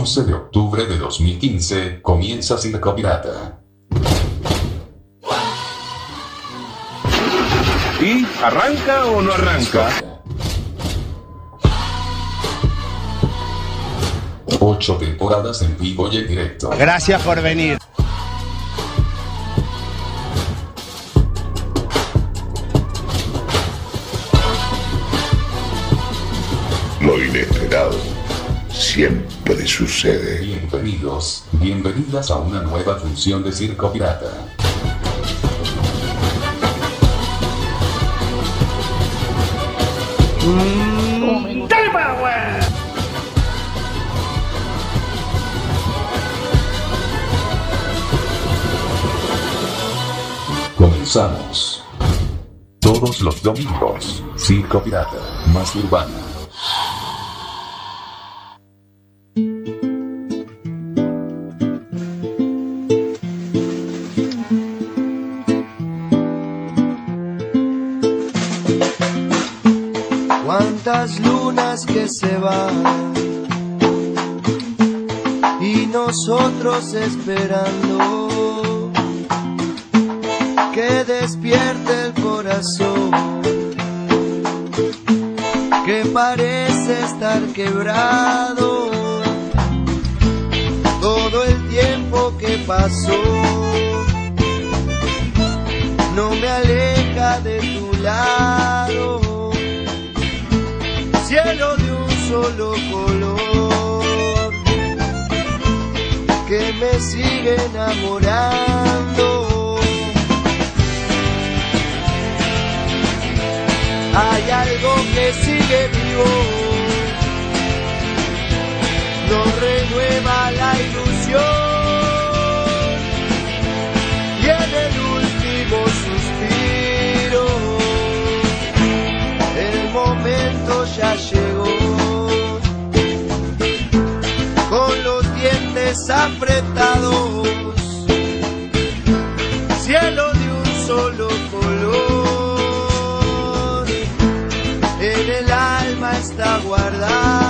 11 de octubre de 2015, comienza Circo Pirata. ¿Y arranca o no arranca? Ocho temporadas en vivo y en directo. Gracias por venir. Siempre sucede. Bienvenidos, bienvenidas a una nueva función de Circo Pirata. Comenzamos. Todos los domingos, Circo Pirata, más urbana. Que se van y nosotros esperando que despierte el corazón que parece estar quebrado. Todo el tiempo que pasó no me aleja de solo color que me sigue enamorando. Hay algo que sigue vivo, nos renueva la ilusión y en el último suspiro el momento ya llegó. Dientes apretados, cielo de un solo color, en el alma está guardado.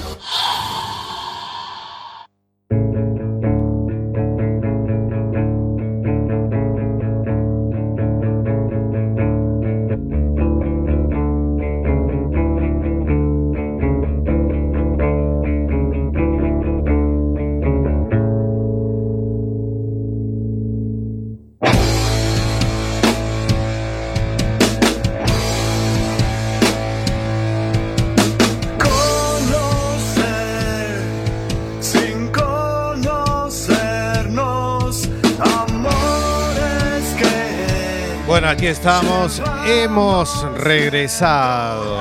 Aquí estamos. Hemos regresado.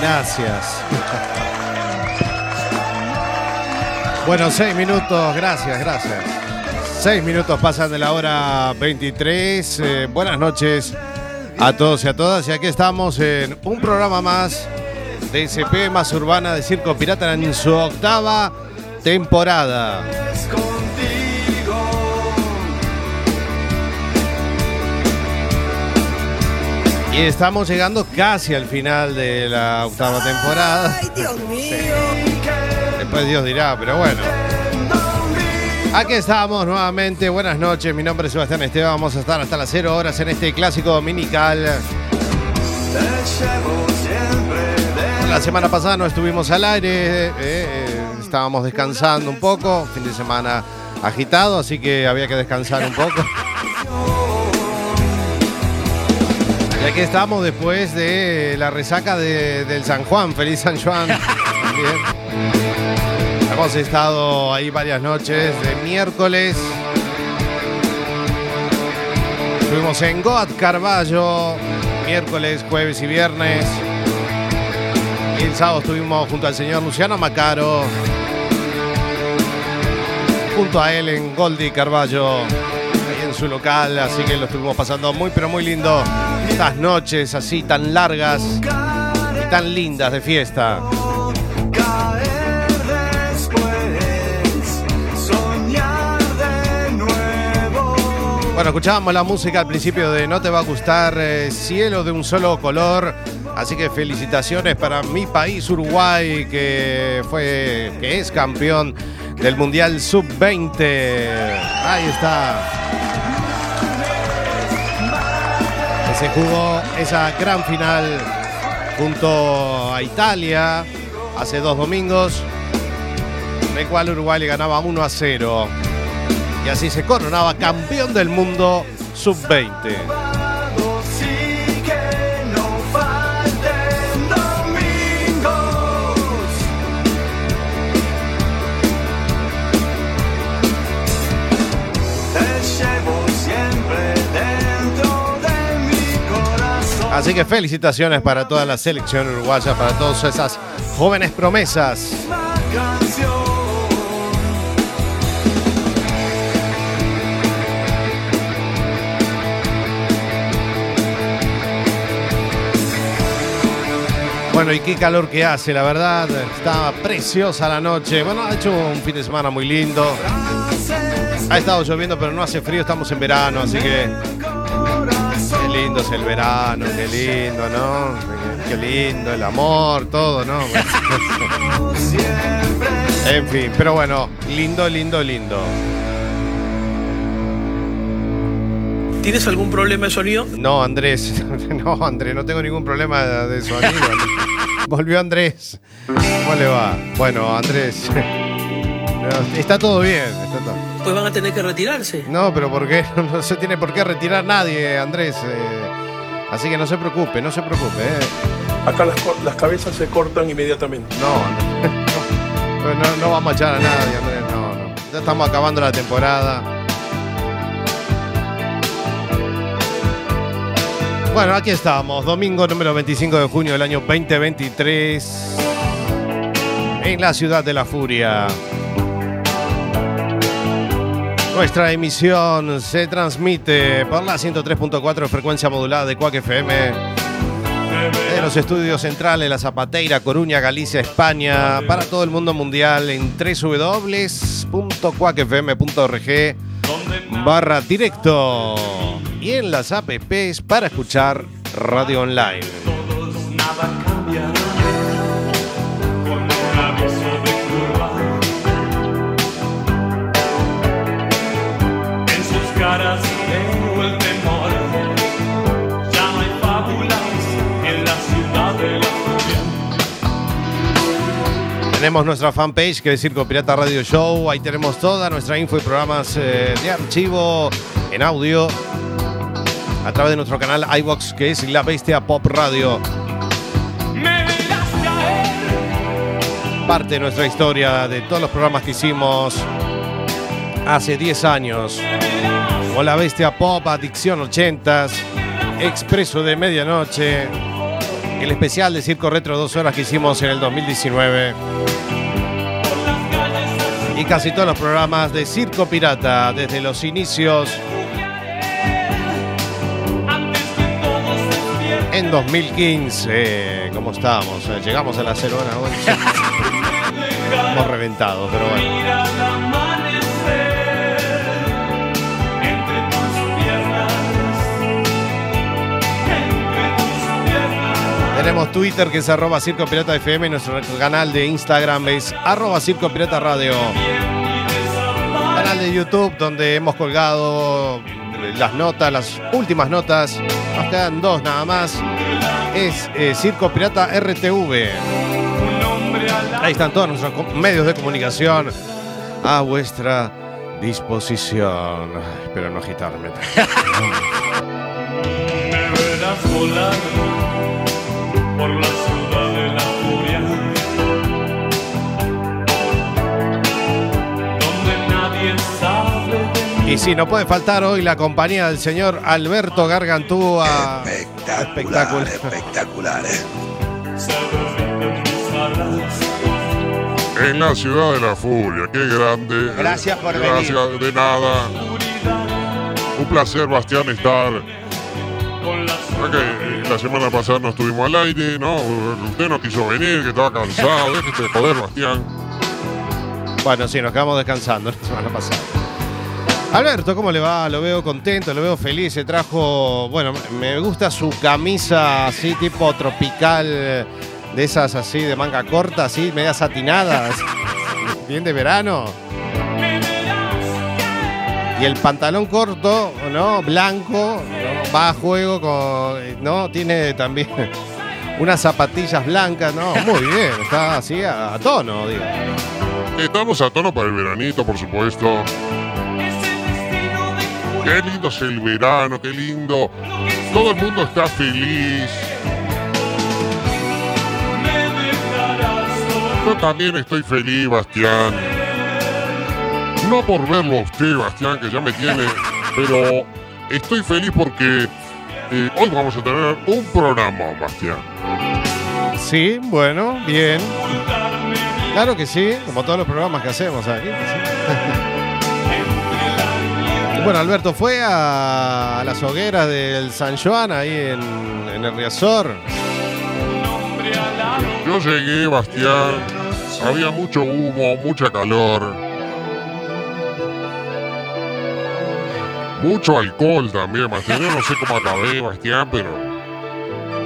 Gracias. Bueno, seis minutos. Gracias, gracias. Seis minutos pasan de la hora 23. Eh, buenas noches a todos y a todas. Y aquí estamos en un programa más de SP más urbana de Circo Pirata en su octava temporada. Y estamos llegando casi al final de la octava temporada. Ay, Dios mío. Después Dios dirá, pero bueno. Aquí estamos nuevamente. Buenas noches. Mi nombre es Sebastián Esteban. Vamos a estar hasta las 0 horas en este clásico dominical. La semana pasada no estuvimos al aire. eh, eh, estábamos descansando un poco. Fin de semana agitado, así que había que descansar un poco. Y aquí estamos después de la resaca de- del San Juan. Feliz San Juan. Hemos estado ahí varias noches de miércoles. Estuvimos en Goat Carballo, miércoles, jueves y viernes. Y el sábado estuvimos junto al señor Luciano Macaro. Junto a él en Goldi Carballo, su local. Así que lo estuvimos pasando muy, pero muy lindo. Estas noches así tan largas y tan lindas de fiesta. Bueno, escuchábamos la música al principio de No te va a gustar eh, Cielo de un solo color. Así que felicitaciones para mi país, Uruguay, que fue, que es campeón del Mundial Sub-20. Ahí está. Se jugó esa gran final junto a Italia hace dos domingos, en el cual Uruguay le ganaba 1 a 0 y así se coronaba campeón del mundo sub-20. Así que felicitaciones para toda la selección uruguaya, para todas esas jóvenes promesas. Bueno, y qué calor que hace, la verdad. Está preciosa la noche. Bueno, ha hecho un fin de semana muy lindo. Ha estado lloviendo, pero no hace frío, estamos en verano, así que lindo es el verano, qué lindo, ¿no? Qué lindo el amor, todo, ¿no? En fin, pero bueno, lindo, lindo, lindo. ¿Tienes algún problema de sonido? No, Andrés, no, Andrés, no tengo ningún problema de sonido. Volvió Andrés. ¿Cómo le va? Bueno, Andrés. Está todo bien. está todo- Pues van a tener que retirarse. No, pero ¿por qué? No se tiene por qué retirar nadie, Andrés. eh, Así que no se preocupe, no se preocupe. eh. Acá las, cabezas se cortan inmediatamente. No, Andrés, no, no, no vamos a echar a nadie, Andrés. No, no. Ya estamos acabando la temporada. Bueno, aquí estamos, domingo número 25 de junio del año 2023, en la ciudad de la furia. Nuestra emisión se transmite por la 103.4 frecuencia modulada de Cuac FM, de los estudios centrales, La Zapateira, Coruña, Galicia, España, para todo el mundo mundial en www.cuacfm.org barra directo y en las apps para escuchar radio online. Caras veo el temor. Ya no hay fábulas en la ciudad de la furia. Tenemos nuestra fanpage que es Circo Pirata Radio Show. Ahí tenemos toda nuestra info y programas eh, de archivo en audio a través de nuestro canal iBox que es La Bestia Pop Radio. Parte de nuestra historia de todos los programas que hicimos hace 10 años. Como La Bestia Pop, Adicción 80s, Expreso de Medianoche, el especial de Circo Retro 2 horas que hicimos en el 2019. Y casi todos los programas de Circo Pirata desde los inicios en 2015. ¿Cómo estábamos? Eh, Llegamos a la 0 hora 11. Hemos reventado, pero bueno. Tenemos Twitter que es arroba Circo Pirata FM. Nuestro canal de Instagram es arroba Circo Pirata Radio. Canal de YouTube donde hemos colgado las notas, las últimas notas. Nos quedan dos nada más. Es eh, Circo Pirata RTV. Ahí están todos nuestros medios de comunicación a vuestra disposición. Espero no agitarme. Y sí, no puede faltar hoy la compañía del señor Alberto Gargantúa. Espectacular, Espectacular. espectacular. eh. En la ciudad de la furia, qué grande. Gracias por Gracias, de nada. Un placer, Bastián, estar. Con la semana pasada no estuvimos al aire, ¿no? Usted no quiso venir, que estaba cansado. Déjese de joder, Bastián. Bueno, sí, nos quedamos descansando la semana pasada. Alberto, ¿cómo le va? Lo veo contento, lo veo feliz. Se trajo, bueno, me gusta su camisa así tipo tropical, de esas así de manga corta, así media satinadas, bien de verano. Y el pantalón corto, ¿no? Blanco, ¿no? Va a juego con, ¿no? Tiene también unas zapatillas blancas, ¿no? Muy bien, está así a, a tono, digo. Estamos a tono para el veranito, por supuesto. Qué lindo es el verano, qué lindo. Todo el mundo está feliz. Yo también estoy feliz, Bastián. No por verlo a usted, Bastián, que ya me tiene, pero estoy feliz porque eh, hoy vamos a tener un programa, Bastián. Sí, bueno, bien. Claro que sí, como todos los programas que hacemos aquí. sí. Bueno, Alberto, ¿fue a, las hogueras del San Joan ahí en, en el Riazor? Yo llegué, Bastián. Había mucho humo, mucha calor. Mucho alcohol también, Bastián. Yo no sé cómo acabé, Bastián, pero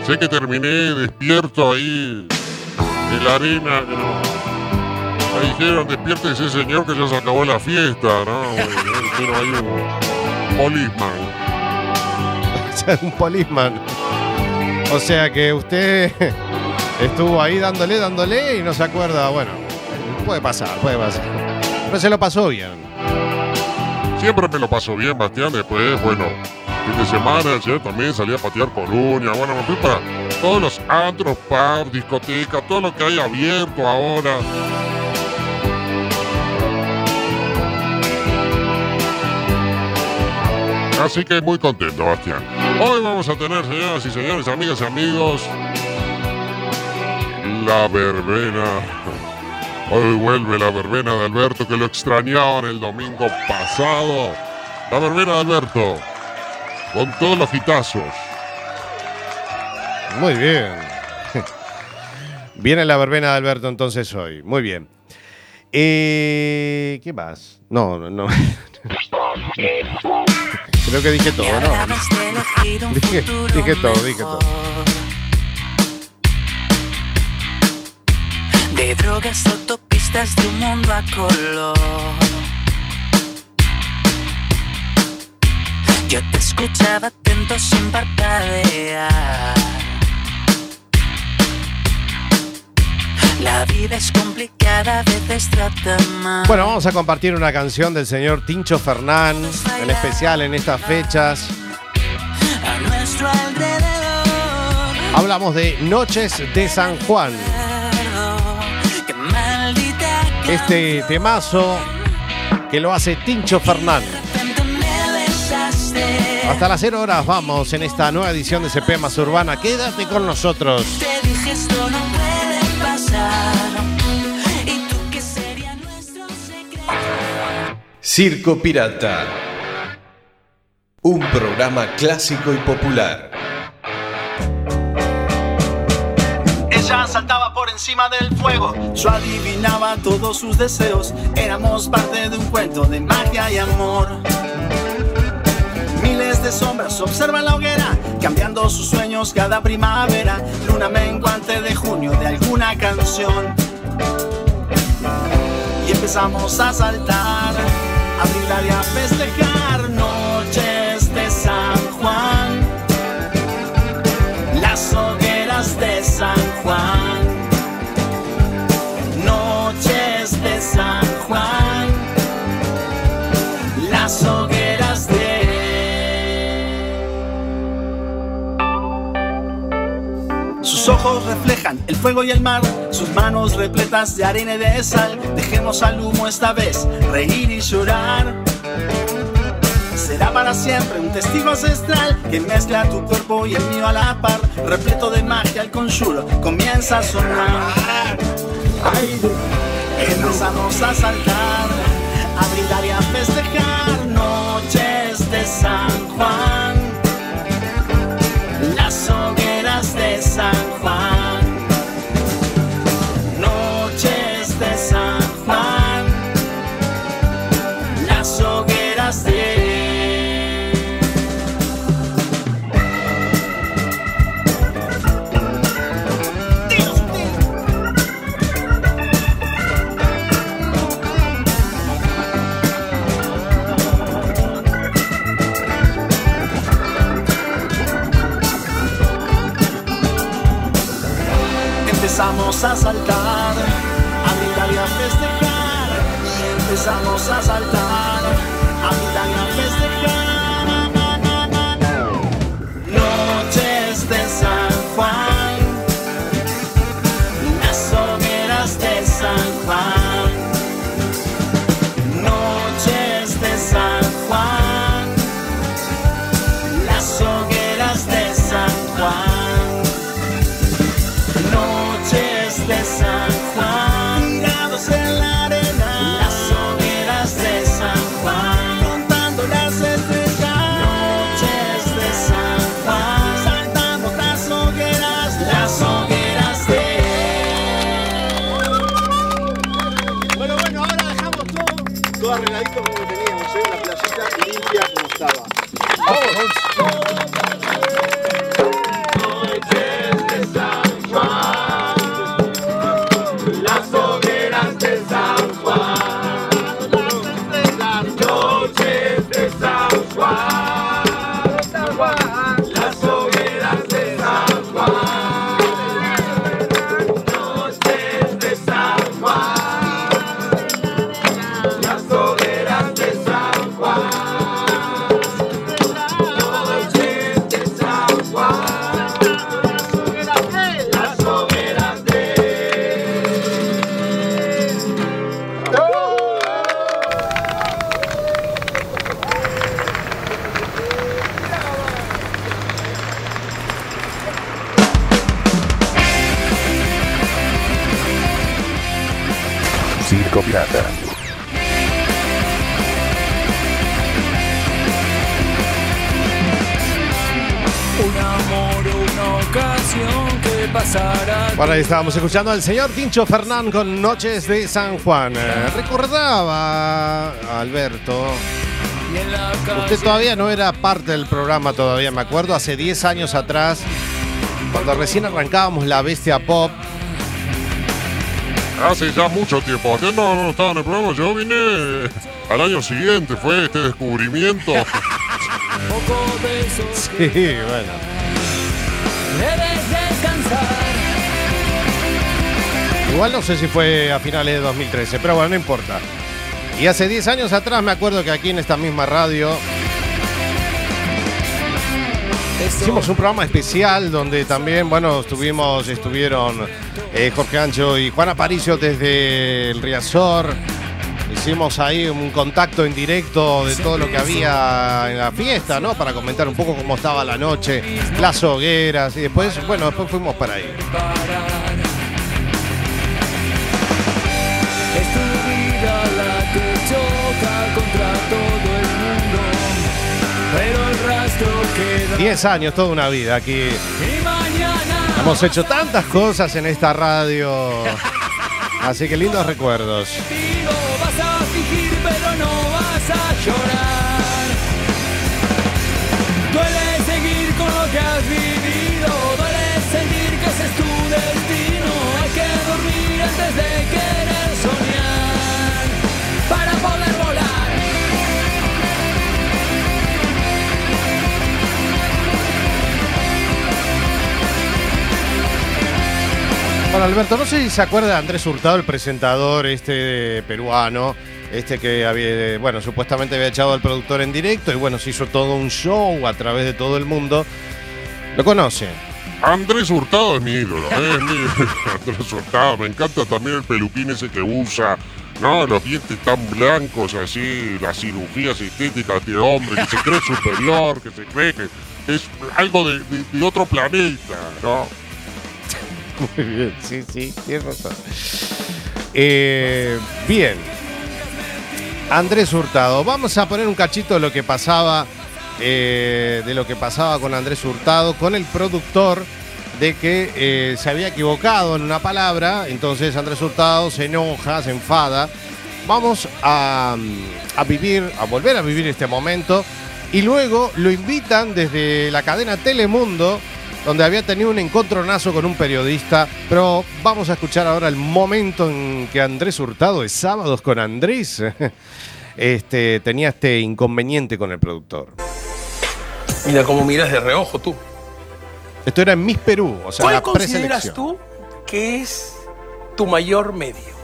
sé que terminé despierto ahí en la arena. no- Me dijeron, despiértese, señor, que ya se acabó la fiesta, ¿no? Pero hay un polisman. un polisman. O sea que usted estuvo ahí dándole, dándole y no se acuerda. Bueno, puede pasar, puede pasar. Pero se lo pasó bien. Siempre me lo paso bien, Bastián. Después, bueno, fin de semana, ayer también salí a patear Coruña. Bueno, me fui para todos los antros, pubs, discotecas, todo lo que hay abierto ahora. Así que muy contento, Bastián. Hoy vamos a tener, señoras y señores, amigas y amigos, la verbena. Hoy vuelve la verbena de Alberto que lo extrañaban el domingo pasado. La verbena de Alberto. Con todos los hitazos. Muy bien. Viene la verbena de Alberto entonces hoy. Muy bien. Eh, ¿Qué más? No, no, no. Creo que dije todo, ¿no? Dije, dije todo, dije todo. Drogas, autopistas de un mundo a color. Yo te escuchaba atento sin parpadear. La vida es complicada, a veces trata mal. Bueno, vamos a compartir una canción del señor Tincho Fernán, en especial en estas fechas. a nuestro alrededor. Hablamos de Noches de San Juan. Este temazo que lo hace Tincho Fernán. de repente me besaste. Hasta las 0 horas vamos en esta nueva edición de CP Más Urbana. Quédate con nosotros. Te dije esto no puede pasar. ¿Y tú qué sería nuestro secreto? Circo Pirata. Un programa clásico y popular. Encima del fuego, yo adivinaba todos sus deseos. Éramos parte de un cuento de magia y amor. Miles de sombras observan la hoguera, cambiando sus sueños cada primavera. Luna menguante de junio de alguna canción. Y empezamos a saltar, a brindar y a festejar noches de San Juan las hogueras de San Sus ojos reflejan el fuego y el mar, sus manos repletas de arena y de sal. Dejemos al humo esta vez reír y llorar. Será para siempre un testigo ancestral que mezcla tu cuerpo y el mío a la par. Repleto de magia, el conjuro comienza a sonar. Empezamos a saltar, a brindar y a festejar noches de San Juan. A saltar, a brindar y a festejar. Empezamos a saltar, Pirata. Un amor una ocasión que pasará. Bueno, ahí estábamos escuchando al señor Tincho Fernán con Noches de San Juan. Eh, recordaba, Alberto, usted todavía no era parte del programa todavía, me acuerdo, hace 10 años atrás, cuando recién arrancábamos la Bestia Pop. Hace ya mucho tiempo. Usted no, no estaba en el programa. Yo vine al año siguiente. Fue este descubrimiento. Sí, bueno. Debes descansar. Igual no sé si fue a finales de 2013, pero bueno, no importa. Y hace 10 años atrás me acuerdo que aquí en esta misma radio hicimos un programa especial donde también, bueno, estuvimos, estuvieron eh, Jorge Ancho y Juan Aparicio desde el Riazor. Hicimos ahí un contacto en directo de todo lo que había en la fiesta, ¿no? Para comentar un poco cómo estaba la noche, las hogueras y después, bueno, después fuimos para ahí. Es tu vida la que choca contra todo el mundo. Pero el rastro queda. 10 años, toda una vida aquí. Y mañana. Hemos hecho tantas cosas en esta radio. Así que lindos recuerdos. Digo, vas a fingir, pero no vas a Bueno, Alberto, no sé si se acuerda de Andrés Hurtado, el presentador este peruano, este que había, bueno, supuestamente había echado al productor en directo y bueno, se hizo todo un show a través de todo el mundo. ¿Lo conoce? Andrés Hurtado es mi ídolo. Es mi ídolo. Andrés Hurtado. Me encanta también el peluquín ese que usa. No, los dientes tan blancos así, las cirugías estéticas de hombre que se cree superior, que se cree que es algo de, de- de otro planeta, ¿no? Muy bien, sí, sí, tienes razón. Eh, bien. Andrés Hurtado, vamos a poner un cachito de lo que pasaba, eh, de lo que pasaba con Andrés Hurtado, con el productor de que eh, se había equivocado en una palabra, entonces Andrés Hurtado se enoja, se enfada. Vamos a, a vivir, a volver a vivir este momento y luego lo invitan desde la cadena Telemundo donde había tenido un encontronazo con un periodista, pero vamos a escuchar ahora el momento en que Andrés Hurtado de Sábados con Andrés este, tenía este inconveniente con el productor. Mira cómo miras de reojo tú. Esto era en Miss Perú, o sea, ¿Cuál la consideras tú que es tu mayor medio?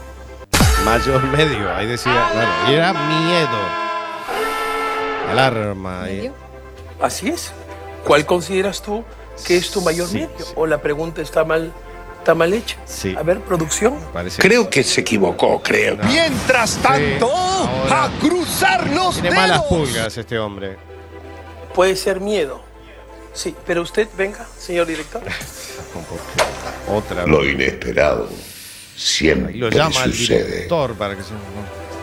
Mayor medio, ahí decía, bueno, y era miedo. Alarma. y- Así es. ¿Cuál consideras tú que es tu mayor Sí, medio? ¿O la pregunta está mal, está mal hecha? Sí. A ver, producción. Parece Creo que se equivocó, creo. Mientras tanto, ahora- a cruzar los Tiene malas dedos. pulgas este hombre. Puede ser miedo. Sí, pero usted, venga, señor director. Otra Lo vez. inesperado siempre Y lo llama el sucede. director para que se.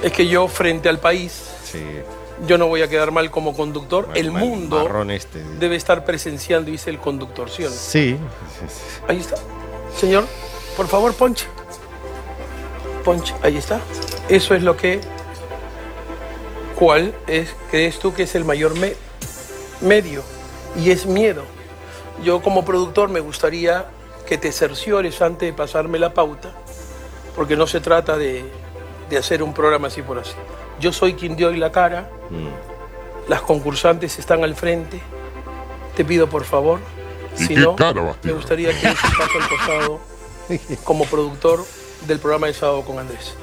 Es que yo, frente al país, Sí. Yo no voy a quedar mal como conductor. el mundo este. debe estar presenciando, dice el conductor, ¿sí? Sí. Ahí está. Señor, por favor, ponche. Ponche, ahí está. Eso es lo que. ¿Cuál es, crees tú que es el mayor me- medio? Y es miedo. Yo como productor me gustaría que te cerciores antes de pasarme la pauta, porque no se trata de, de hacer un programa así por así. Yo soy quien dio hoy la cara, las concursantes están al frente. Te pido por favor, ¿Y si qué no, cara a me gustaría que des un paso al costado como productor del programa de sábado con Andrés.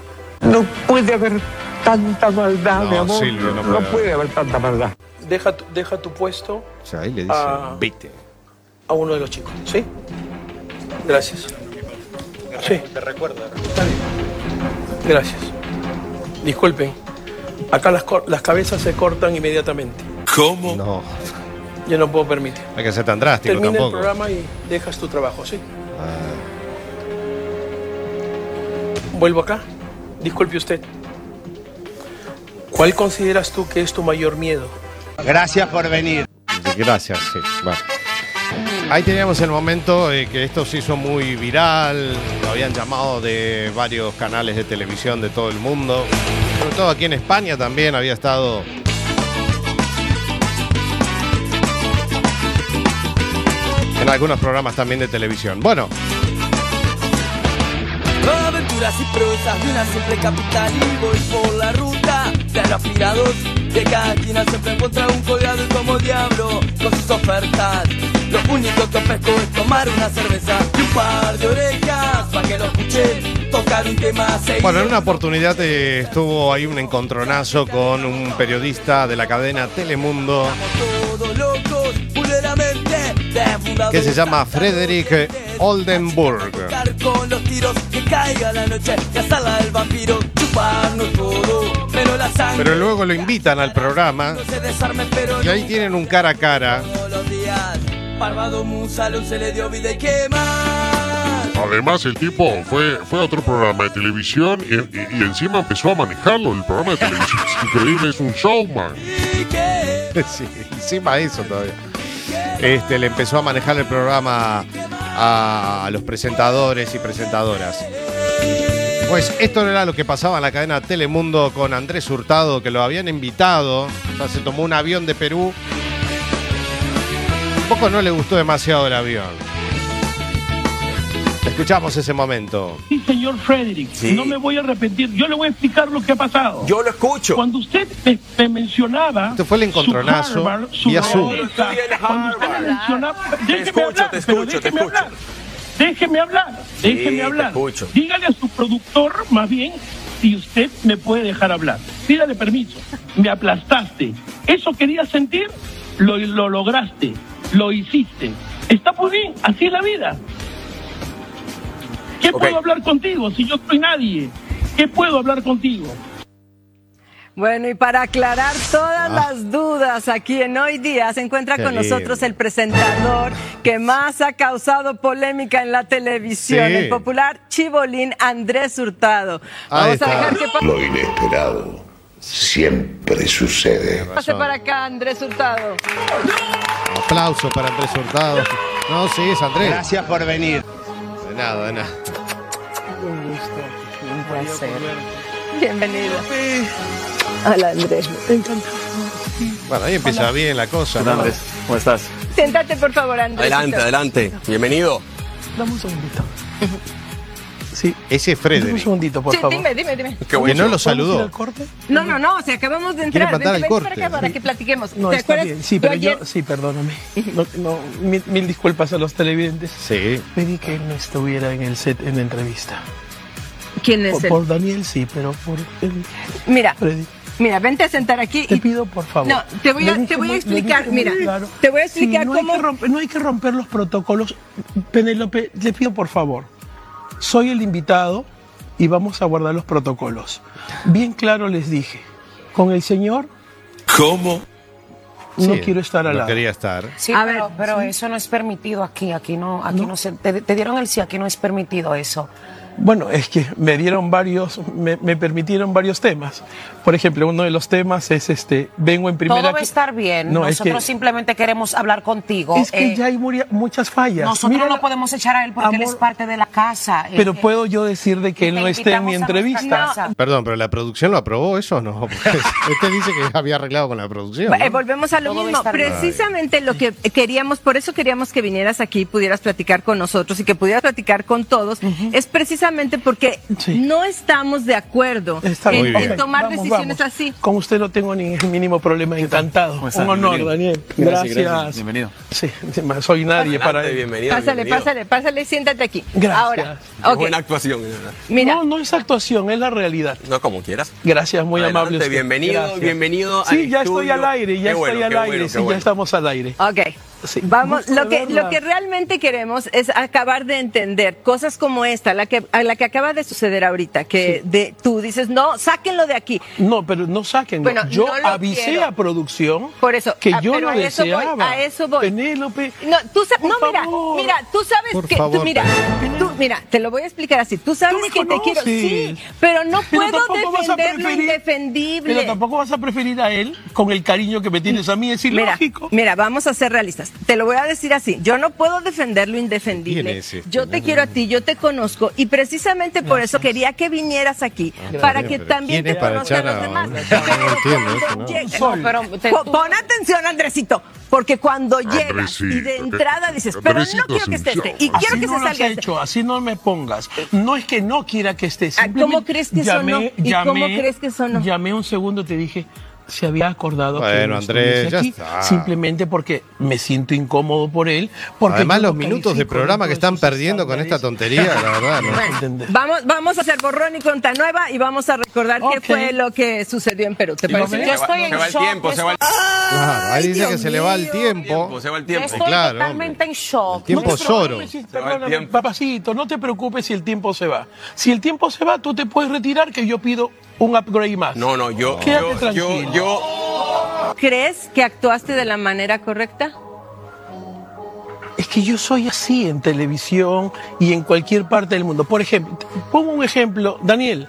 No puede haber tanta maldad, No, mi amor. Silvio, no no, puede haber tanta maldad. Deja tu, deja tu puesto O sea, ahí le dice, vete. a uno de los chicos, ¿sí? Gracias. Sí. Te bien. Gracias. Disculpen. Acá las, las cabezas se cortan inmediatamente. ¿Cómo? No, Yo no puedo permitir. hay que ser tan drástico Termina el tampoco. programa y dejas tu trabajo, ¿sí? Ah, Vuelvo acá. Disculpe usted. ¿Cuál consideras tú que es tu mayor miedo? Gracias por venir. Gracias, sí. Bueno. Ahí teníamos el momento que esto se hizo muy viral, lo habían llamado de varios canales de televisión de todo el mundo, sobre todo aquí en España también había estado. En algunos programas también de televisión. Bueno, Aventuras y prosas de una simple capital y voy por la ruta de los pirados De cada esquina siempre encuentra un colgado y como diablo con sus ofertas Lo único que pesco es tomar una cerveza y un par de orejas para que lo escuche tocar un tema Bueno, en una oportunidad eh, estuvo ahí un encontronazo con un periodista de la cadena Telemundo que se llama Frederick Oldenburg. Pero luego lo invitan al programa y ahí tienen un cara a cara. Musalón se le dio vida y Además, el tipo fue, fue a otro programa de televisión y, y- y encima empezó a manejarlo. El programa de televisión es increíble, es un showman. Sí, encima eso todavía. Este, le empezó a manejar el programa a, a los presentadores y presentadoras. Pues esto era lo que pasaba en la cadena Telemundo con Andrés Hurtado, que lo habían invitado. O sea, se tomó un avión de Perú. Un poco no le gustó demasiado el avión. Escuchamos ese momento. Sí, señor Frederick, Sí. no me voy a repetir. Yo le voy a explicar lo que ha pasado. Yo lo escucho. Cuando usted me, me mencionaba. Este fue el encontronazo su Harvard, su y azul. Cuando usted me mencionaba. Déjeme escucho, hablar, te escucho, te escucho. hablar. Déjeme hablar, déjeme te hablar. Dígale a su productor, más bien, si usted me puede dejar hablar. Pídale permiso. Me aplastaste. ¿Eso querías sentir? Lo, lo lograste. Lo hiciste. Está muy bien. Así es la vida. ¿Qué puedo hablar contigo si yo soy nadie? ¿Qué puedo hablar contigo? Bueno, y para aclarar todas las dudas aquí en Hoy Día, se encuentra Ah. Qué con lindo. nosotros el presentador que más ha causado polémica en la televisión, Sí. el popular Chibolín Andrés Hurtado. Ahí Vamos a dejar que Lo inesperado siempre sucede. pase para acá, Andrés Hurtado. Aplauso para Andrés Hurtado. No, sí, es Andrés. Gracias por venir. De nada, de nada. Un gusto, un placer. Bienvenido. Hola, Andrés. Encantado. Bueno, ahí empieza bien la cosa. Hola, ¿no? Andrés. ¿Cómo estás? Siéntate, por favor, Andrés. Adelante, adelante. Bienvenido. Dame un segundito. Sí. Ese es Dame un Frederick. segundito, por Sí, favor. dime, dime, dime. Que no lo saludó. No, no, no, o sea, acabamos de Quiere entrar. al vente para acá para que platiquemos. No, ¿Te está acuerdas? bien. Sí, Yo pero ayer- yo, sí, perdóname. No, no, mil, mil disculpas a los televidentes. Sí. Pedí que él no estuviera en el set en la entrevista. ¿Quién es Por, él? por Daniel sí, pero por él. Mira, Freddy. mira, vente a sentar aquí Te y pido, por favor. No, te voy a- te voy a explicar, mira, claro. te voy a explicar Sí, no cómo- Hay que romper, no hay que romper los protocolos. Penélope, le pido, por favor. Soy el invitado y vamos a guardar los protocolos. Bien claro les dije. Con el señor. ¿Cómo? No Sí, quiero estar al no lado. quería estar. Sí, pero, pero eso no es permitido aquí, aquí no, aquí no, se, te, te dieron el sí, aquí no es permitido eso. Bueno, es que me dieron varios, me, me permitieron varios temas. Por ejemplo, uno de los temas es este, vengo en primera. Todo va a estar bien. No, es Nosotros que- simplemente queremos hablar contigo. Es que Eh, ya hay muria- muchas fallas. nosotros Mira no podemos echar a él porque él es parte de la casa. Eh, Pero eh, puedo yo decir de que él no esté en mi entrevista. Perdón, pero la producción lo aprobó eso o no? Porque este dice que había arreglado con la producción. Eh, volvemos a lo Todo va a mismo. Precisamente lo que queríamos, por eso queríamos que vinieras aquí, pudieras platicar con nosotros y que pudieras platicar con todos, es precisamente porque no estamos de acuerdo Está en, tomar vamos, decisiones vamos. así. Con usted no tengo ni el mínimo problema. Encantado. ¿Cómo está? Un honor, Bienvenido. Daniel. Gracias, Gracias. gracias. Bienvenido. Sí, soy nadie para él. bienvenido. Pásale, pásale, pásale, siéntate aquí. Gracias. Ahora, Qué ok, buena actuación. mira, No, no es actuación, es la realidad. No, como quieras. Gracias, muy Adelante, amable. usted. bienvenido, Gracias. bienvenido al Sí, ya estoy al aire, ya Qué bueno, estoy al aire, bueno, sí, bueno. ya estamos al aire. ok. Sí. Vamos, lo que, lo que realmente queremos es acabar de entender cosas como esta, la que, a la que acaba de suceder ahorita, que de, tú dices, no, sáquenlo de aquí. No, pero no saquen. Bueno, yo no avisé quiero. a producción Por eso, que ah, yo no a eso voy, deseaba. a eso voy. Penélope, No, tú sa- Por no, mira, favor. mira, tú sabes Por que, tú, mira, tú, mira, te lo voy a explicar así. Tú sabes que te quiero, sí, pero no puedo defender lo indefendible. pero tampoco vas a preferir a él con el cariño que me tienes a mí, es Mira, ilógico. mira, vamos a ser realistas. Te lo voy a decir así. Yo no puedo defender lo ¿Quién indefendible. es este? Yo te quiero a ti, yo te conozco y precisamente por eso quería que vinieras aquí para que Pero también ¿quién te conozcan echar los a- demás. Llega- Pon- atención, Andresito. Porque cuando llegas y de entrada dices, pero no quiero que esté este, y quiero que no se salga este. así no me pongas. No es que no quiera que esté. Ah, ¿cómo crees que sonó? ¿Y cómo crees que sonó? Llamé un segundo, te dije, se había acordado que Bueno, no Andrés, ya aquí, está. simplemente porque me siento incómodo por él. Porque Además, yo los lo minutos de programa que están perdiendo con esta tontería, la verdad. ¿no? Bueno, vamos, vamos a hacer borrón y cuenta nueva y vamos a recordar qué Ok. fue lo que sucedió en Perú. ¿Te parece? se va- se va el tiempo, se va el Claro, ahí dice que se le va el tiempo. Se va el Yo tiempo. estoy Claro, totalmente en shock. Tiempo No papacito, no te preocupes si el tiempo se va. Si el tiempo se va, tú te puedes retirar que yo pido un upgrade más. No, no, yo, Quédate yo, yo, tranquilo. yo, ¿Crees que actuaste de la manera correcta? Es que yo soy así en televisión y en cualquier parte del mundo. Por ejemplo, pongo un ejemplo, Daniel,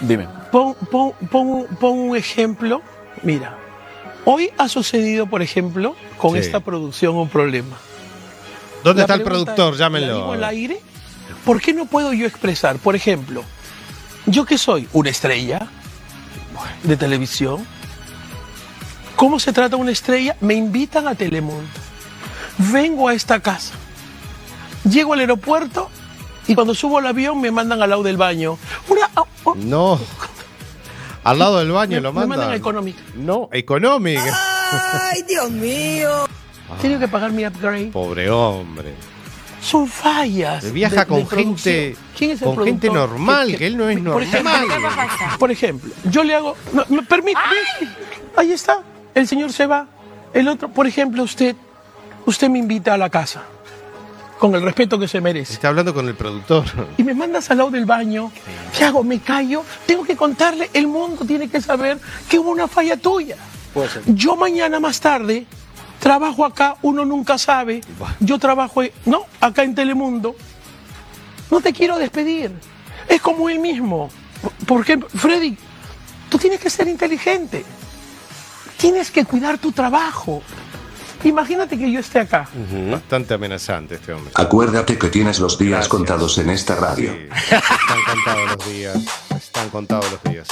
dime. pon, pon- pon- pon un ejemplo. Mira, hoy ha sucedido, por ejemplo, con Sí. esta producción un problema. ¿Dónde La está el productor? es, ¿la Llámenlo. digo al aire? ¿Por qué no puedo yo expresar? Por ejemplo, yo que soy una estrella de televisión, ¿cómo se trata una estrella? Me invitan a Telemundo. Vengo a esta casa. Llego al aeropuerto y cuando subo al avión me mandan al lado del baño. Una, oh, oh, No. Al lado del baño me, lo me mandan a mandan. Economic. No, Economic. ¡Ay, Dios mío! Tengo que pagar mi upgrade. Pobre hombre. Son fallas. Viaja de- con gente- ¿Quién es el con gente productor? normal, que él no es por normal. Ejemplo, por ejemplo, yo le hago. no, ¿Me permite? Ahí está. El señor se va. El otro, por ejemplo, usted. Usted me invita a la casa. Con el respeto que se merece. Está hablando con el productor. Y me mandas al lado del baño. ¿Qué hago? ¿Me callo? Tengo que contarle. El mundo tiene que saber que hubo una falla tuya. Yo mañana más tarde trabajo acá, uno nunca sabe. Yo trabajo, no, acá en Telemundo. No te quiero despedir. Es como él mismo. Por ejemplo, Freddy, tú tienes que ser inteligente. Tienes que cuidar tu trabajo. Imagínate que yo esté acá. Bastante amenazante este hombre. Acuérdate que tienes los días contados en esta radio. Están contados los días. Están contados los días.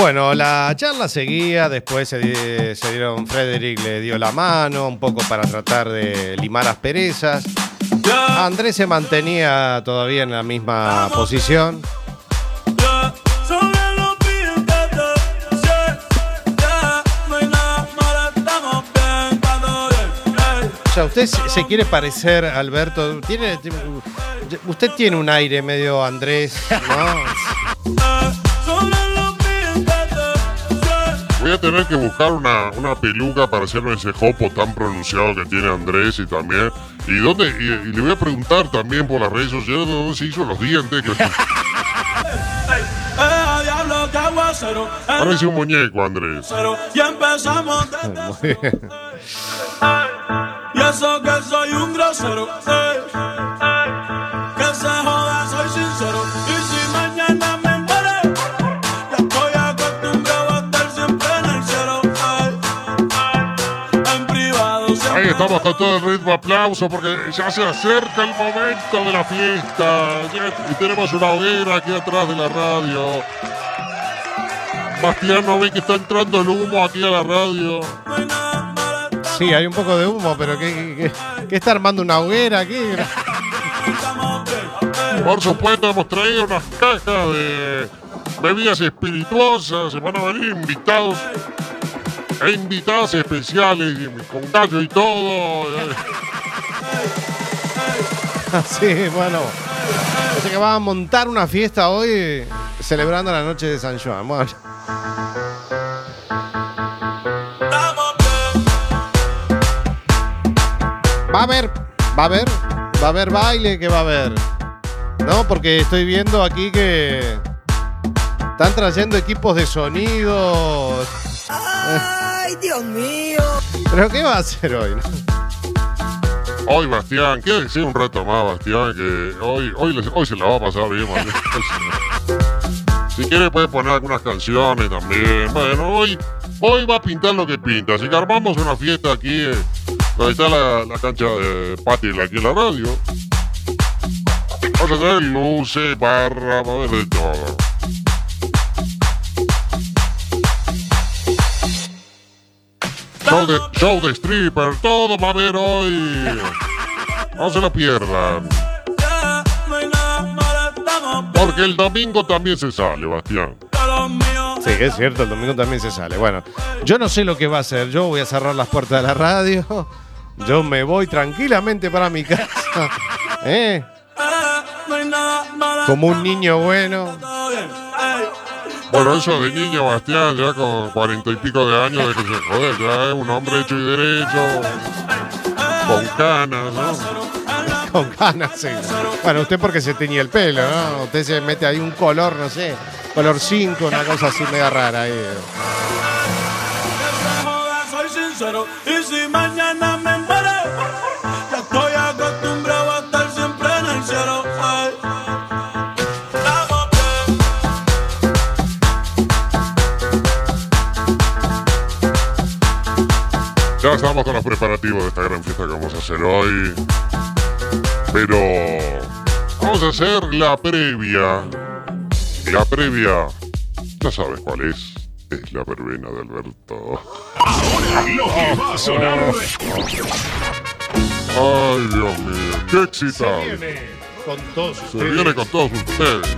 Bueno, la charla seguía, después se, di- se dieron, Frederick le dio la mano un poco para tratar de limar asperezas. Andrés se mantenía todavía en la misma posición. O sea, usted se quiere parecer, Alberto. Tiene, usted tiene un aire medio Andrés, ¿no? Voy a tener que buscar una, una peluca para hacerme ese jopo tan pronunciado que tiene Andrés y también. ¿Y dónde? Y, y le voy a preguntar también por las redes sociales de dónde se hizo los dientes. Que... Parece un muñeco, Andrés. Y empezamos. Y eso que soy un grosero. Estamos con todo el ritmo aplauso porque ya se acerca el momento de la fiesta. Y tenemos una hoguera aquí atrás de la radio. Bastián no ve que está entrando el humo aquí a la radio. Sí, hay un poco de humo, pero ¿qué, qué- qué- qué está armando una hoguera aquí? Por supuesto, hemos traído unas cajas de bebidas espirituosas. Se van a venir invitados e invitadas especiales y con gallo y todo. Sí, bueno. Así que van a montar una fiesta hoy celebrando la noche de San Juan. Bueno. Va a haber, va a haber, va a haber baile, que va a haber. No, porque estoy viendo aquí que están trayendo equipos de sonido. ¡Ay, Dios mío! ¿Pero qué va a hacer hoy? Hoy, Bastián, quédese un rato más, Bastián, que hoy, hoy, les- hoy se la va a pasar bien. Bastián. Si quiere puede poner algunas canciones también. Bueno, hoy, hoy va a pintar lo que pinta. Así que armamos una fiesta aquí, eh, donde está la, la cancha de patio aquí en la radio. Vamos a tener luces, barra, va a haber de todo. Show de, show de stripper, todo va a haber hoy. No se lo pierdan. Porque el domingo también se sale, Bastián. Sí, es cierto, el domingo también se sale. Bueno, yo no sé lo que va a hacer. Yo voy a cerrar las puertas de la radio. Yo me voy tranquilamente para mi casa. ¿Eh? Como un niño bueno. Bueno, eso de niño, Bastián, ya con cuarenta y pico de años, de que se joder, ya es un hombre hecho y derecho, con canas, ¿no? Con ganas, sí. Bueno, usted porque se teñía el pelo, ¿no? Usted se mete ahí un color, no sé, color 5, una cosa así media rara ahí. Soy sincero, y si mañana me Ya estamos con los preparativos de esta gran fiesta que vamos a hacer hoy. Pero vamos a hacer la previa. La previa, ya sabes cuál es. Es la verbena de Alberto. Ahora lo que va a sonar. Ay, Dios mío, qué excitado. con todos Se viene con todos ustedes.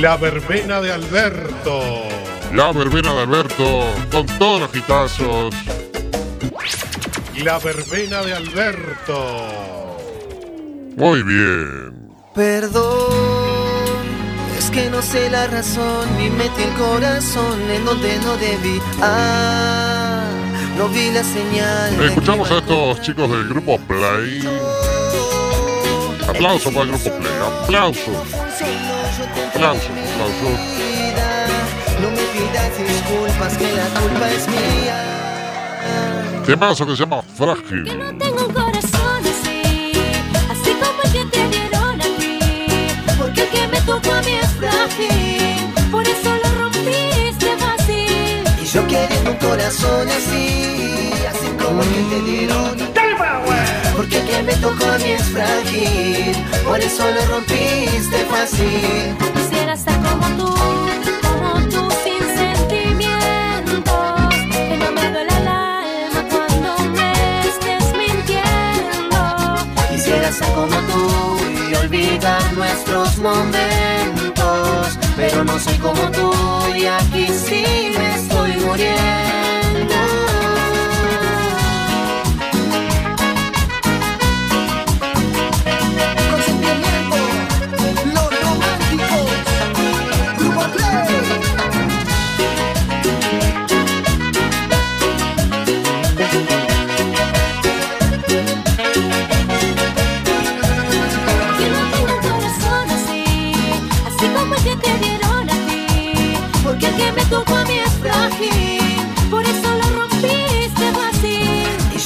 La verbena de Alberto. La verbena de Alberto, con todos los gitazos. La verbena de Alberto. Muy bien. Perdón, es que no sé la razón y metí el corazón en donde no debí. Ah, no vi la señal. Escuchamos a estos chicos del grupo Play. Aplausos para el grupo Play. Aplausos. Aplausos. vida. No me pidas disculpas que la culpa es mía. Temazo que se llama Frágil. Tengo un corazón así, así como el que te dieron a ti. Porque el que me tocó a mí es frágil, por eso lo rompiste fácil. Y yo queriendo un corazón así, así como el que te dieron. Porque el que me tocó a mí es frágil, por eso lo rompiste fácil. Como tú, como tú sin sentimientos. Que no me duele el alma cuando me estés mintiendo. Quisiera ser como tú y olvidar nuestros momentos, pero no soy como tú y aquí sí me estoy muriendo.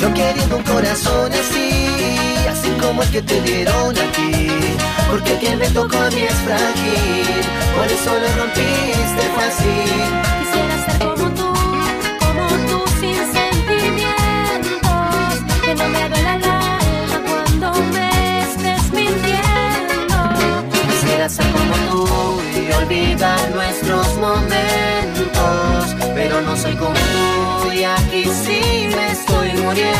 Yo queriendo un corazón así, así como el que te dieron a ti. Porque que me tocó a mí es frágil, por eso lo rompiste fácil. Quisiera ser como tú, como tú sin sentimientos. Que no me duele el alma cuando me estés mintiendo. Quisiera ser como tú y olvidar nuestros momentos, no soy como tú y aquí sí me estoy muriendo.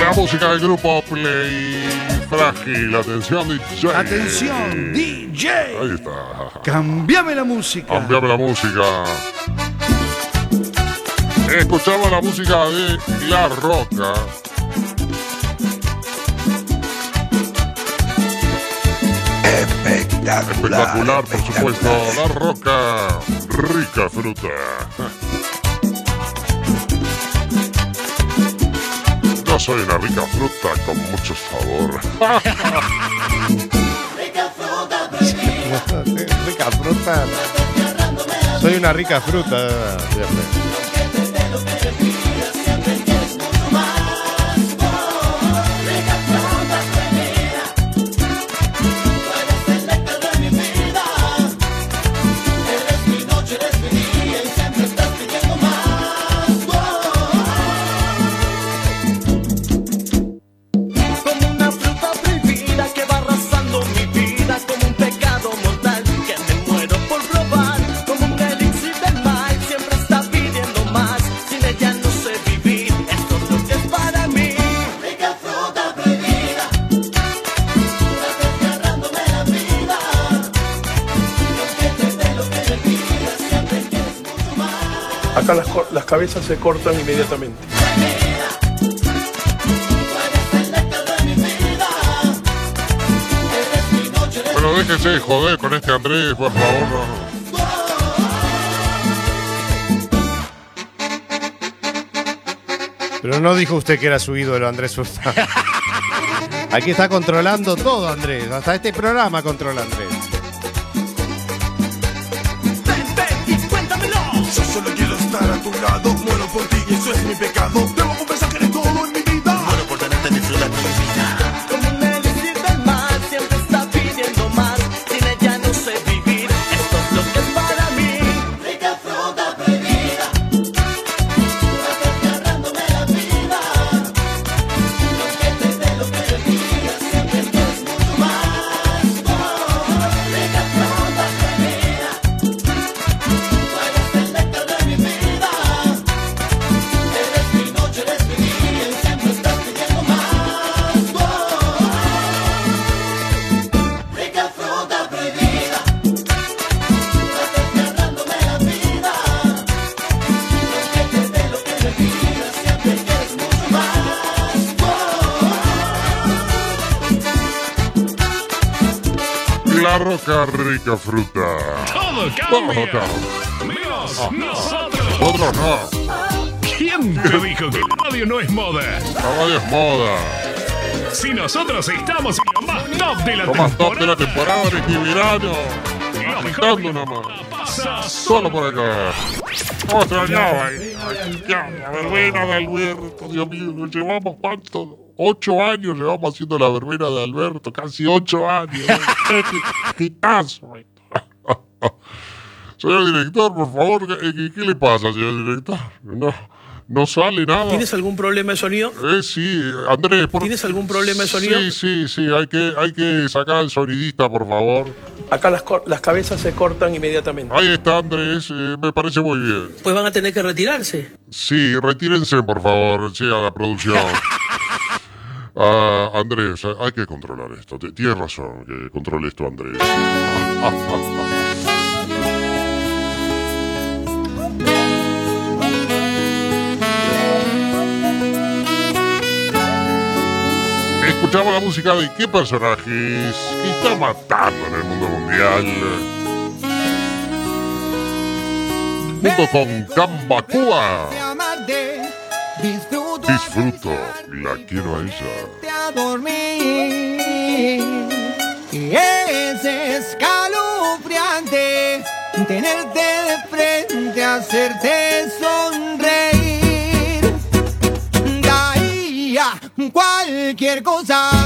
La música del grupo Play. Frágil. Atención, DJ. Atención, DJ. Ahí está. Cambiame la música. Cambiame la música. Escuchamos la música de La Roca. Espectacular, por supuesto. La Roca. Rica fruta. Yo soy una rica fruta con mucho sabor. rica fruta. Soy una rica fruta. Cabezas se cortan inmediatamente. Pero déjese de joder con este Andrés, por favor. no. Pero no dijo usted que era su ídolo, Andrés Hurtado. Aquí está controlando todo, Andrés. Hasta este programa controla Andrés. A muero por ti y eso es mi pecado. Rica fruta. Todo cambia. Menos Ah. nosotros. Nosotros no. ¿Quién te dijo que la radio no es moda? La radio es moda. Si nosotros estamos en lo más top de la Lo más top de temporada. la temporada este. Agitando. Pasa Solo por acá. ¿Cómo extrañaba? eh? Ay, ya, La verbena de Alberto, Dios mío, nos llevamos cuánto? Ocho años llevamos haciendo la verbena de Alberto, casi ocho años. ¿eh? ¡Qué quitazo! eh. Señor director, por favor, ¿qué, qué- le pasa, señor director? No, no sale nada. ¿Tienes algún problema de sonido? Eh, sí, Andrés, por... ¿Tienes algún problema de sonido? Sí, sí, sí, hay que, hay que sacar al sonidista, por favor. Acá las, las cabezas se cortan inmediatamente. Ahí está, Andrés, eh, me parece muy bien. Pues van a tener que retirarse. Sí, retírense, por favor, sí, a la producción. Ah, Andrés, hay que controlar esto. Tienes razón, que controle esto, Andrés. Escuchamos la música de qué personajes que está matando en el mundo mundial. Junto con Cambacúa. amarte, disfruto la quiero a ella. a dormir. Y es escalofriante tenerte de frente, hacerte sonreír. Daría cualquier cosa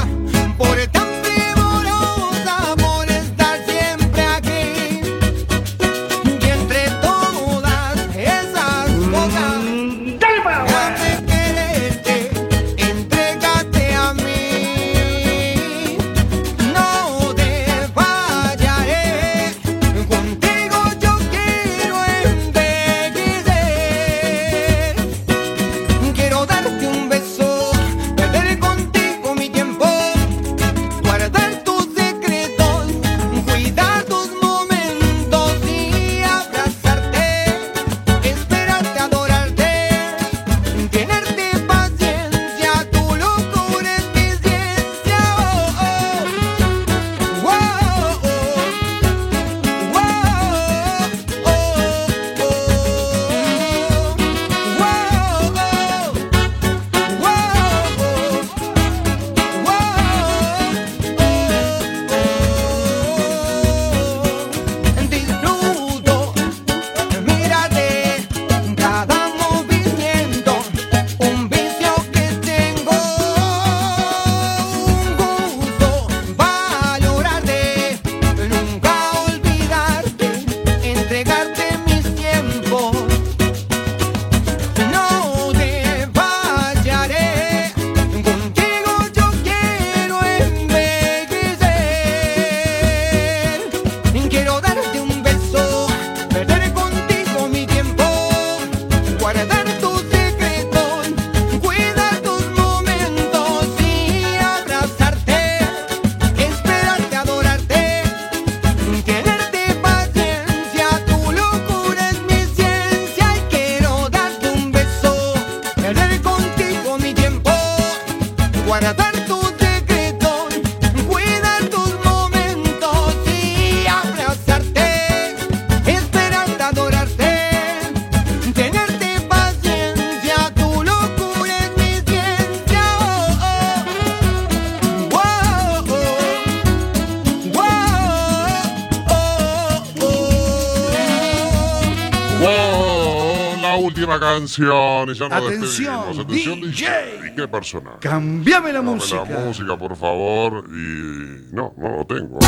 canción y ya nos Atención, despedimos. Atención, DJ. ¿Y qué persona? Cambiame la Dame música. la música, por favor. Y. No, no lo tengo.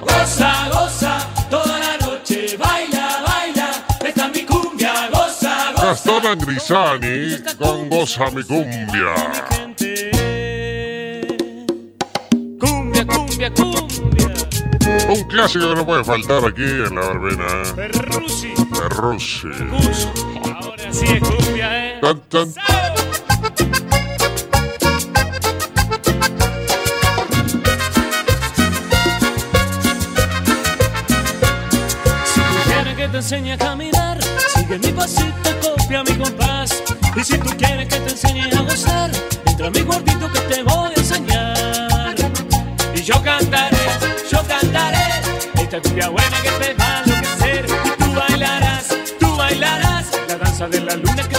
Goza, goza, toda la noche, baila, baila, esta es mi cumbia, goza, goza. Gastón Angrisani con Goza mi cumbia. Cumbia, cumbia, cumbia. Un clásico que no puede faltar aquí en la verbena. ¿eh? Perrusi. Sí es cumbia, eh. Quieres que te enseñe a caminar, sigue mi pasito, copia mi compás. Y si tú quieres que te enseñe a gozar, entra a mi cuartito que te voy a enseñar. Y yo cantaré, yo cantaré, esta cumbia buena que te va a de la luna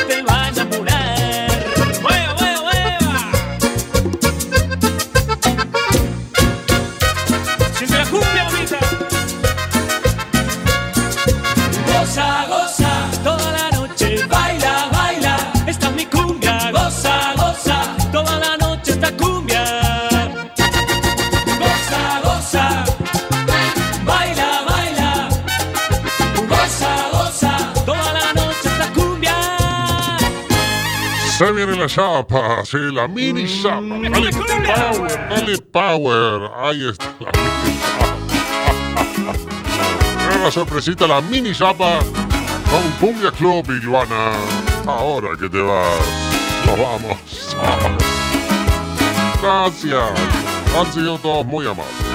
viene la chapa, sí, la mini chapa. Dale power, dale power. Ahí está la mini chapa. Sorpresita, la mini chapa con Cumbia Club y Luana. Ahora que te vas, nos vamos. Gracias. Han sido todos muy amables.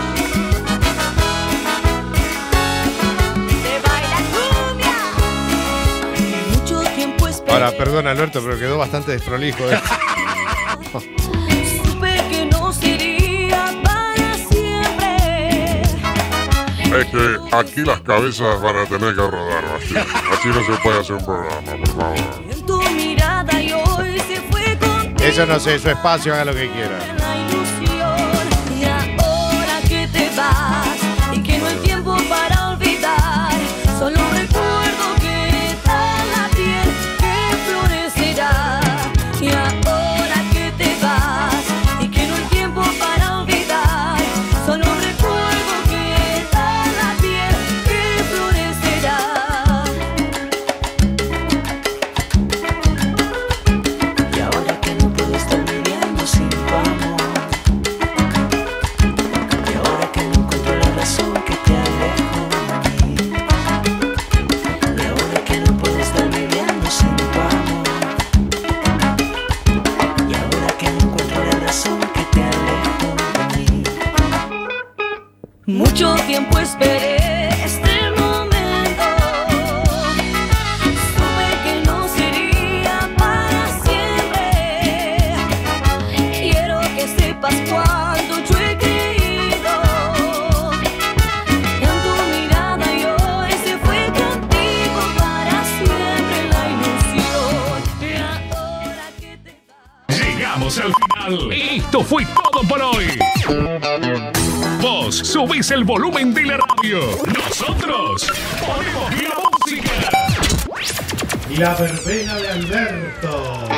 Ahora, perdón Alberto, pero quedó bastante desprolijo. ¿eh? Supe que no sería para siempre. Es que aquí las cabezas van a tener que rodar, Bastián. Así no se puede hacer un programa, por favor. En tu mirada y hoy se fue con Eso no sé, su espacio, haga lo que quiera. Volumen de la radio. Nosotros ponemos la música. La verbena de Alberto.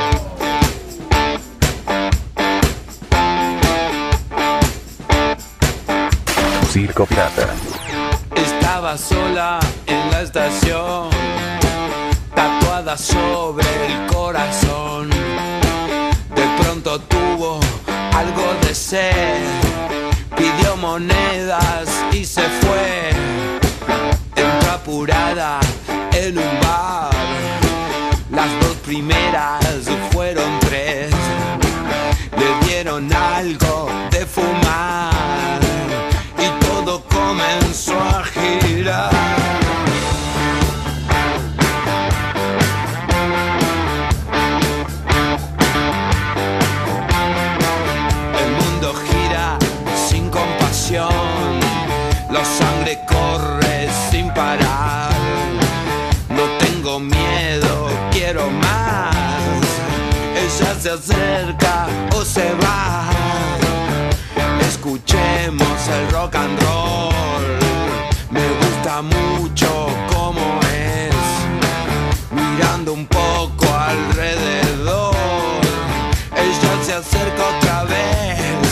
Circo Pirata. Estaba sola en la estación, tatuada sobre el corazón. De pronto tuvo algo de sed, pidió monedas y se fue. Entró apurada en un bar, las dos primeras fueron tres. Le dieron algo de fumar y todo comenzó a girar. La sangre corre sin parar. No tengo miedo, quiero más. Ella se acerca o se va. Escuchemos el rock and roll. Me gusta mucho cómo es. Mirando un poco alrededor. Ella se acerca otra vez,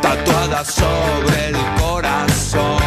tatuada sobre el corazón.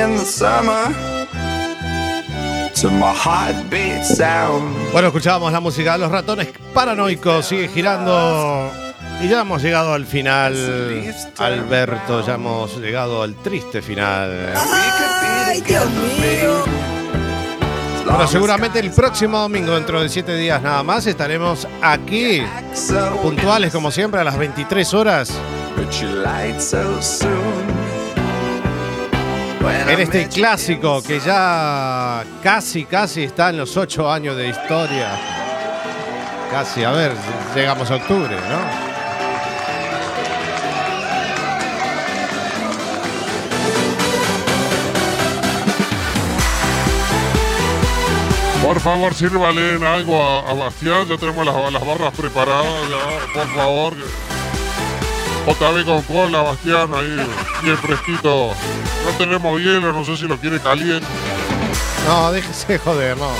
In the summer, to my heartbeat sound. Bueno, escuchábamos la música de los ratones paranoicos, sigue girando. Y ya hemos llegado al final, Alberto, ya hemos llegado al triste final. Ay, Dios mío. Bueno, seguramente el próximo domingo, dentro de siete días nada más, estaremos aquí, puntuales como siempre, a las 23 horas, en este clásico que ya casi, casi está en los ocho años de historia. Casi, a ver, llegamos a octubre, ¿no? Por favor, sírvale algo a, a Bastián. Ya tenemos las, las barras preparadas. ya, por favor. JB con cola, Bastián, ahí. Bien fresquito. No tenemos hielo, no sé si lo quiere caliente. No, déjese joder, no.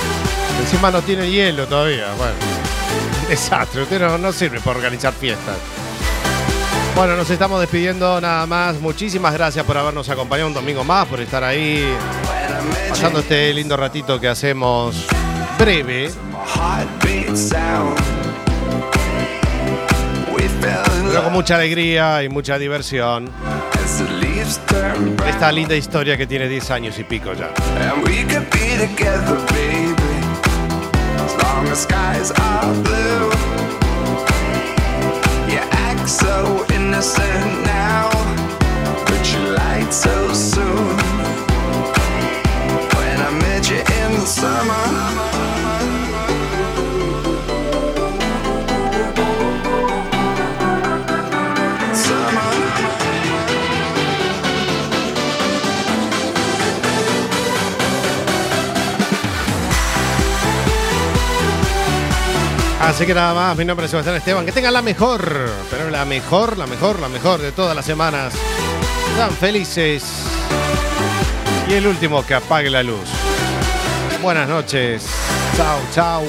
Encima no tiene hielo todavía. Bueno, desastre. Usted no, no sirve para organizar fiestas. Bueno, nos estamos despidiendo nada más. Muchísimas gracias por habernos acompañado un domingo más, por estar ahí pasando este lindo ratito que hacemos breve, pero con mucha alegría y mucha diversión. Esta linda historia que tiene 10 años y pico ya. So innocent now. But you lied so soon. When I met you in the summer. Así que nada más, mi nombre es Sebastián Esteban. Que tengan la mejor, pero la mejor, la mejor, la mejor de todas las semanas. Sean felices. Y el último que apague la luz. Buenas noches. Chao, chao.